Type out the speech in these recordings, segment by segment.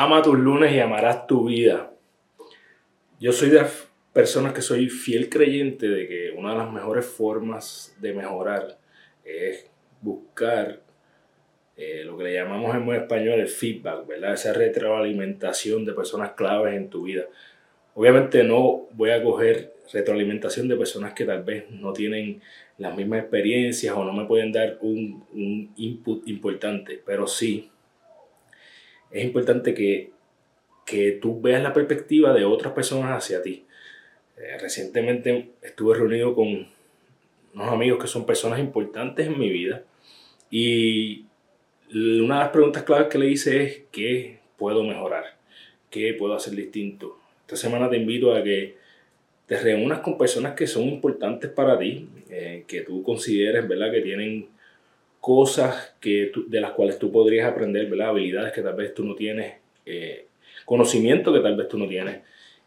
Ama tus lunes y amarás tu vida. Yo soy de las personas que soy fiel creyente de que una de las mejores formas de mejorar es buscar eh, lo que le llamamos en buen español el feedback, ¿verdad? Esa retroalimentación de personas claves en tu vida. Obviamente no voy a coger retroalimentación de personas que tal vez no tienen las mismas experiencias o no me pueden dar un, un input importante, pero sí es importante que, que tú veas la perspectiva de otras personas hacia ti. Eh, recientemente estuve reunido con unos amigos que son personas importantes en mi vida y una de las preguntas claves que le hice es ¿qué puedo mejorar? ¿Qué puedo hacer distinto? Esta semana te invito a que te reúnas con personas que son importantes para ti, eh, que tú consideres ¿verdad? que tienen cosas que de las cuales tú podrías aprender, ¿verdad? habilidades que tal vez tú no tienes, eh, conocimiento que tal vez tú no tienes,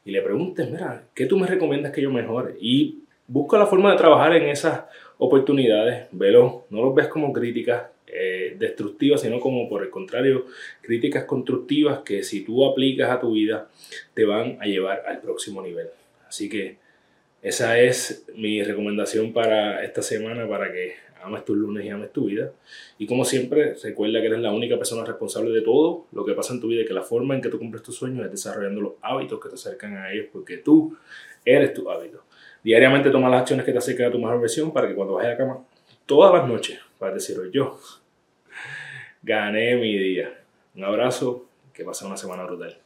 y le preguntes, mira, ¿qué tú me recomiendas que yo mejore? Y busca la forma de trabajar en esas oportunidades, velo, no los ves como críticas eh, destructivas, sino como por el contrario, críticas constructivas que si tú aplicas a tu vida te van a llevar al próximo nivel. Así que esa es mi recomendación para esta semana para que ames tus lunes y ames tu vida. Y como siempre, recuerda que eres la única persona responsable de todo lo que pasa en tu vida y que la forma en que tú cumples tus sueños es desarrollando los hábitos que te acercan a ellos porque tú eres tu hábito. Diariamente toma las acciones que te acercan a tu mejor versión para que cuando vayas a la cama todas las noches vas a decir, yo gané mi día. Un abrazo, que pase una semana brutal.